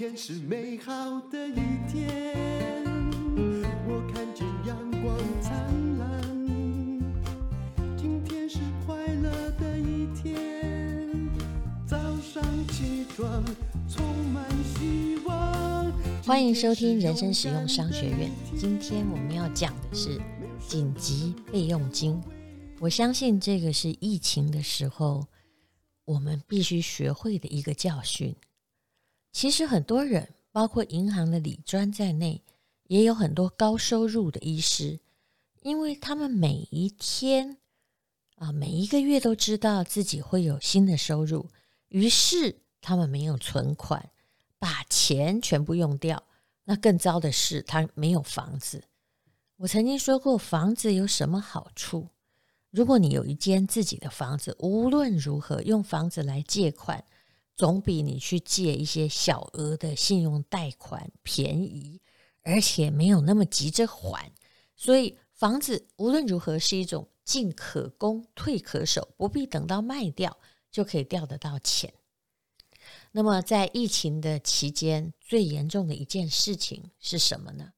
天是美好的一天，我看见阳光灿烂。今天是快乐的一天，早上起床充满希望。欢迎收听人生实用商学院。今天我们要讲的是紧急备用金。我相信这个是疫情的时候我们必须学会的一个教训。其实很多人，包括银行的理专在内，也有很多高收入的医师，因为他们每一天啊，每一个月都知道自己会有新的收入，于是他们没有存款，把钱全部用掉。那更糟的是，他没有房子。我曾经说过，房子有什么好处？如果你有一间自己的房子，无论如何用房子来借款。总比你去借一些小额的信用贷款便宜，而且没有那么急着还。所以房子无论如何是一种进可攻退可守，不必等到卖掉就可以调得到钱。那么在疫情的期间，最严重的一件事情是什么呢？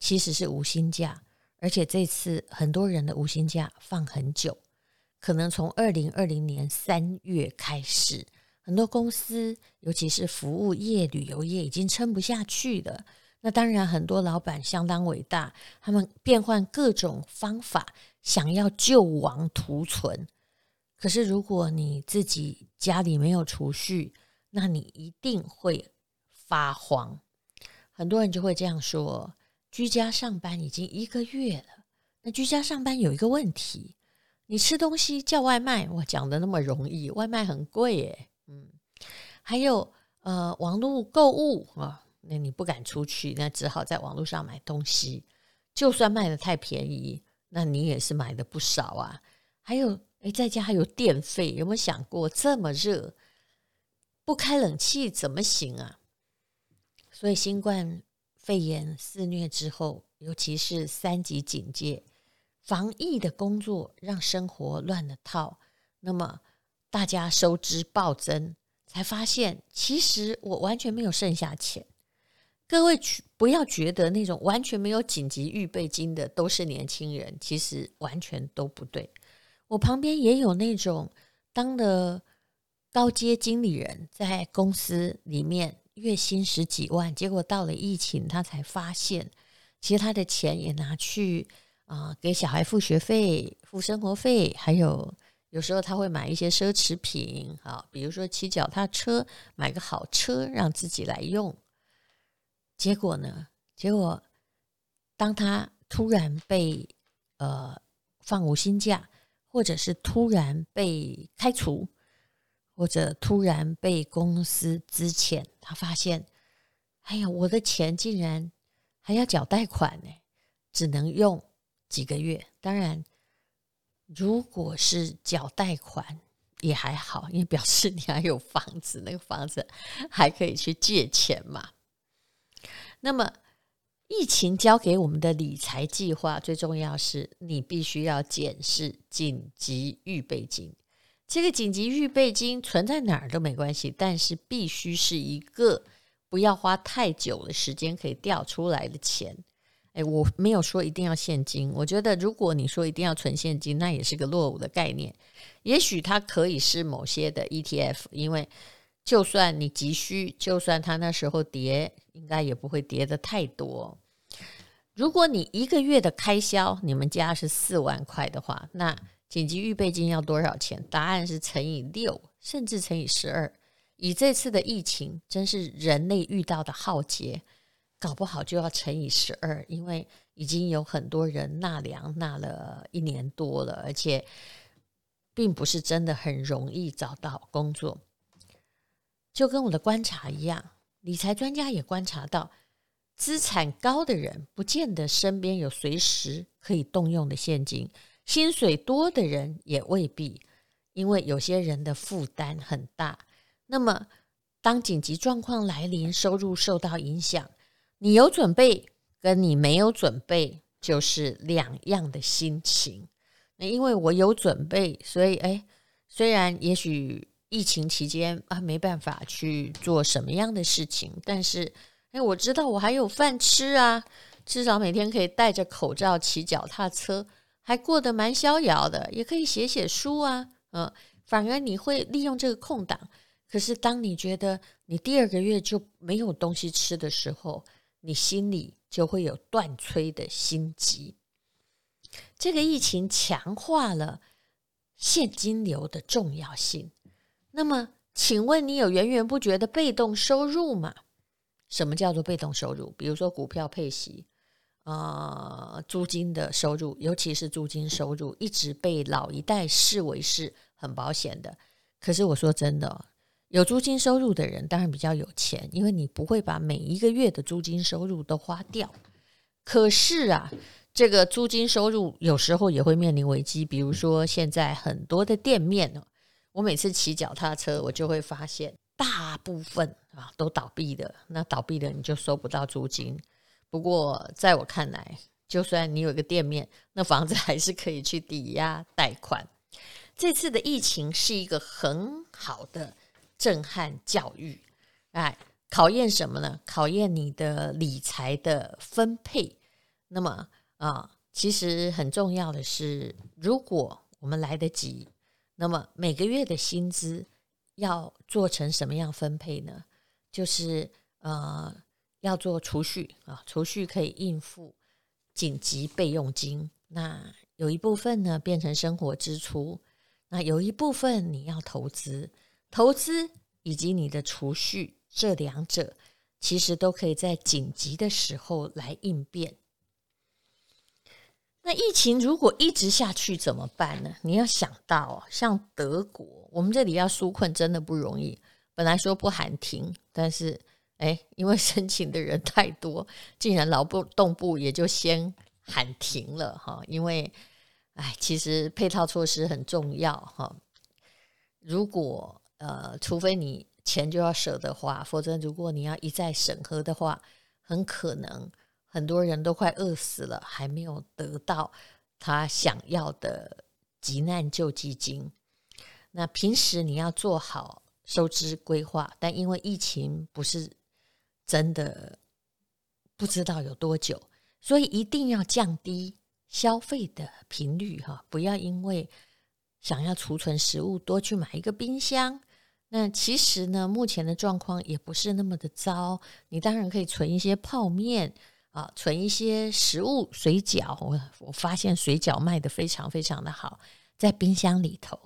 其实是无薪假，而且这次很多人的无薪假放很久，可能从二零二零年三月开始。很多公司，尤其是服务业、旅游业，已经撑不下去了。那当然，很多老板相当伟大，他们变换各种方法，想要救亡图存。可是，如果你自己家里没有储蓄，那你一定会发慌。很多人就会这样说：居家上班已经一个月了，那居家上班有一个问题，你吃东西叫外卖，我讲的那么容易，外卖很贵耶。嗯，还有呃，网络购物啊，那你不敢出去，那只好在网络上买东西。就算卖得太便宜，那你也是买的不少啊。还有，诶，在家还有电费，有没有想过这么热，不开冷气怎么行啊？所以新冠肺炎肆虐之后，尤其是三级警戒，防疫的工作让生活乱了套。那么。大家收支暴增，才发现其实我完全没有剩下钱。各位不要觉得那种完全没有紧急预备金的都是年轻人，其实完全都不对。我旁边也有那种当了高阶经理人，在公司里面月薪十几万，结果到了疫情，他才发现，其实他的钱也拿去啊、给小孩付学费、付生活费，还有。有时候他会买一些奢侈品，啊，比如说骑脚踏车，买个好车让自己来用。结果呢？结果当他突然被呃放无薪假，或者是突然被开除，或者突然被公司资遣，他发现，哎呀，我的钱竟然还要缴贷款呢，只能用几个月。当然。如果是缴贷款也还好，因为表示你还有房子，那个房子还可以去借钱嘛。那么，疫情教给我们的理财计划，最重要是你必须要检视紧急预备金。这个紧急预备金存在哪儿都没关系，但是必须是一个不要花太久的时间可以调出来的钱。诶，我没有说一定要现金。我觉得，如果你说一定要存现金，那也是个落伍的概念。也许它可以是某些的 ETF，因为就算你急需，就算它那时候跌，应该也不会跌得太多。如果你一个月的开销，你们家是四万块的话，那紧急预备金要多少钱？答案是乘以六，甚至乘以十二。以这次的疫情，真是人类遇到的浩劫。搞不好就要乘以十二，因为已经有很多人纳粮纳了一年多了，而且并不是真的很容易找到工作。就跟我的观察一样，理财专家也观察到，资产高的人不见得身边有随时可以动用的现金，薪水多的人也未必，因为有些人的负担很大。那么，当紧急状况来临，收入受到影响。你有准备，跟你没有准备就是两样的心情。那因为我有准备，所以诶，虽然也许疫情期间啊，没办法去做什么样的事情，但是哎，我知道我还有饭吃啊，至少每天可以戴着口罩骑脚踏车，还过得蛮逍遥的，也可以写写书啊，嗯，反而你会利用这个空档。可是当你觉得你第二个月就没有东西吃的时候，你心里就会有断炊的心急。这个疫情强化了现金流的重要性。那么，请问你有源源不绝的被动收入吗？什么叫做被动收入？比如说股票配息，呃，租金的收入，尤其是租金收入，一直被老一代视为是很保险的。可是我说真的，有租金收入的人当然比较有钱，因为你不会把每一个月的租金收入都花掉。可是啊。这个租金收入有时候也会面临危机，比如说现在很多的店面哦，我每次骑脚踏车，我就会发现大部分啊都倒闭的。那倒闭的你就收不到租金。不过在我看来，就算你有一个店面，那房子还是可以去抵押贷款。这次的疫情是一个很好的震撼教育，哎，考验什么呢？考验你的理财的分配。那么。啊，其实很重要的是，如果我们来得及，那么每个月的薪资要做成什么样分配呢？就是呃，要做储蓄啊，储蓄可以应付紧急备用金。那有一部分呢变成生活支出，那有一部分你要投资，投资以及你的储蓄这两者，其实都可以在紧急的时候来应变。那疫情如果一直下去怎么办呢？你要想到，像德国，我们这里要纾困真的不容易。本来说不喊停，但是哎，因为申请的人太多，竟然劳动部也就先喊停了哈。因为哎，其实配套措施很重要哈。如果呃，除非你钱就要舍得花，否则如果你要一再审核的话，很可能。很多人都快饿死了，还没有得到他想要的急难救济金。那平时你要做好收支规划，但因为疫情不是真的不知道有多久，所以一定要降低消费的频率哈，不要因为想要储存食物多去买一个冰箱。那其实呢，目前的状况也不是那么的糟，你当然可以存一些泡面。啊，存一些食物，水饺，我我发现水饺卖的非常非常的好，在冰箱里头。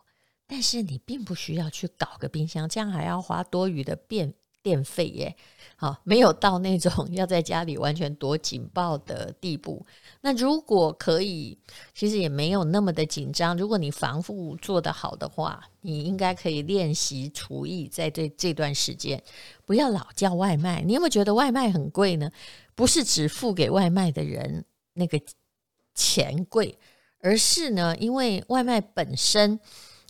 但是你并不需要去搞个冰箱，这样还要花多余的电电费耶。好，没有到那种 要在家里完全躲警报的地步。那如果可以，其实也没有那么的紧张。如果你防护做得好的话，你应该可以练习厨艺，在这这段时间不要老叫外卖。你有没有觉得外卖很贵呢？不是只付给外卖的人那个钱贵，而是呢，因为外卖本身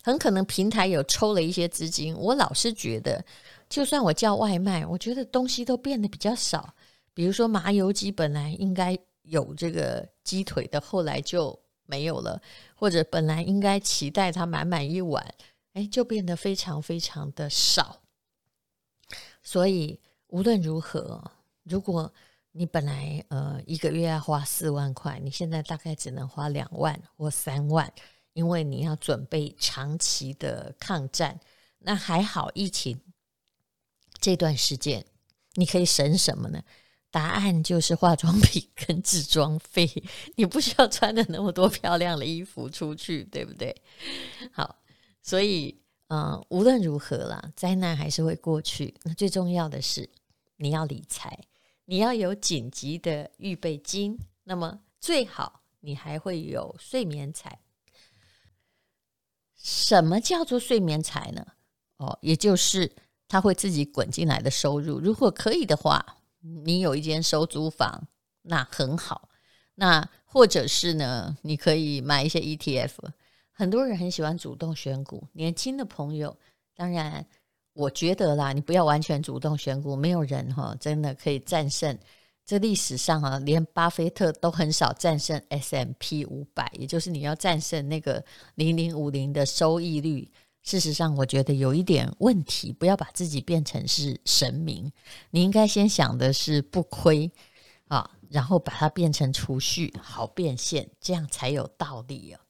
很可能平台有抽了一些资金。我老是觉得，就算我叫外卖，我觉得东西都变得比较少。比如说麻油鸡本来应该有这个鸡腿的，后来就没有了；或者本来应该期待它满满一碗，哎，就变得非常非常的少。所以无论如何，如果你本来呃一个月要花四万块，你现在大概只能花两万或三万，因为你要准备长期的抗战。那还好，疫情这段时间你可以省什么呢？答案就是化妆品跟置装费，你不需要穿的那么多漂亮的衣服出去，对不对？好，所以嗯、呃，无论如何啦，灾难还是会过去。那最重要的是你要理财。你要有紧急的预备金，那么最好你还会有睡眠财。什么叫做睡眠财呢？哦，也就是它会自己滚进来的收入。如果可以的话，你有一间收租房，那很好。那或者是呢，你可以买一些 ETF。很多人很喜欢主动选股，年轻的朋友当然。我觉得啦，你不要完全主动选股，没有人哈真的可以战胜。这历史上啊，连巴菲特都很少战胜 S M P 五百，也就是你要战胜那个零零五零的收益率，事实上，我觉得有一点问题，不要把自己变成是神明。你应该先想的是不亏啊，然后把它变成储蓄，好变现，这样才有道理啊。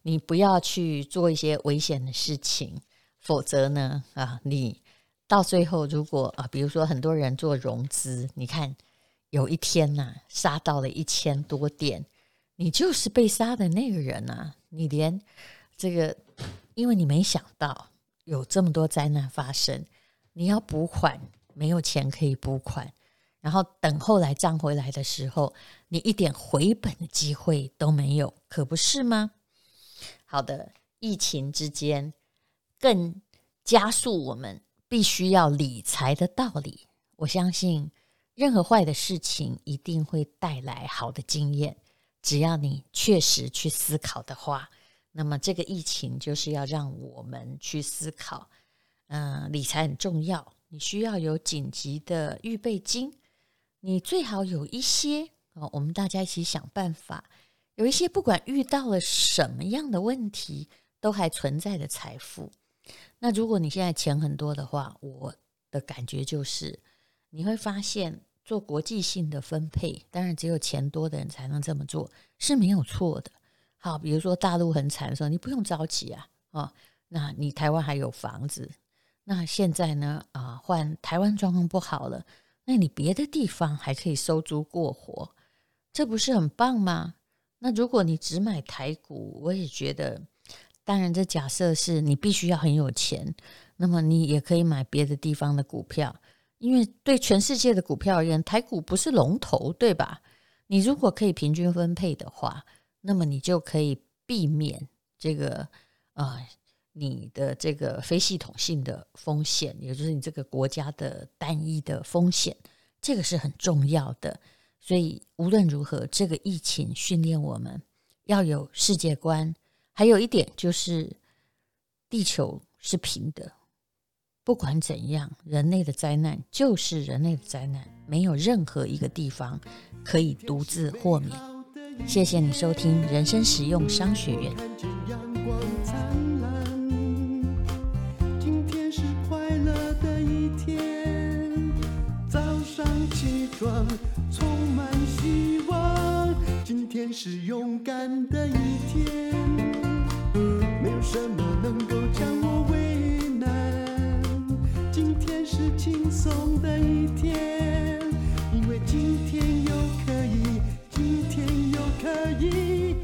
你不要去做一些危险的事情，否则呢，啊，你到最后如果啊，比如说很多人做融资，你看有一天呐、杀到了一千多点，你就是被杀的那个人啊，你连这个。因为你没想到有这么多灾难发生，你要补款没有钱可以补款，然后等后来涨回来的时候，你一点回本的机会都没有，可不是吗？好的，疫情之间更加速我们必须要理财的道理。我相信任何坏的事情一定会带来好的经验，只要你确实去思考的话。那么这个疫情就是要让我们去思考，嗯、理财很重要，你需要有紧急的预备金，你最好有一些哦，我们大家一起想办法，有一些不管遇到了什么样的问题，都还存在的财富。那如果你现在钱很多的话，我的感觉就是你会发现做国际性的分配，当然只有钱多的人才能这么做，是没有错的。好，比如说大陆很惨的时候，你不用着急啊，哦，那你台湾还有房子，那现在呢，啊，换台湾状况不好了，那你别的地方还可以收租过活，这不是很棒吗？那如果你只买台股，我也觉得，当然这假设是你必须要很有钱，那么你也可以买别的地方的股票，因为对全世界的股票而言，台股不是龙头，对吧？你如果可以平均分配的话。那么你就可以避免这个啊、你的这个非系统性的风险，也就是你这个国家的单一的风险，这个是很重要的。所以无论如何，这个疫情训练我们要有世界观，还有一点就是地球是平的，不管怎样，人类的灾难就是人类的灾难，没有任何一个地方可以独自豁免。谢谢你收听人生实用商学院。看见阳光灿烂今天是快乐的一天早上起床充满希望今天是勇敢的一天没有什么能够将我为难今天是轻松的一天因为今天有可以。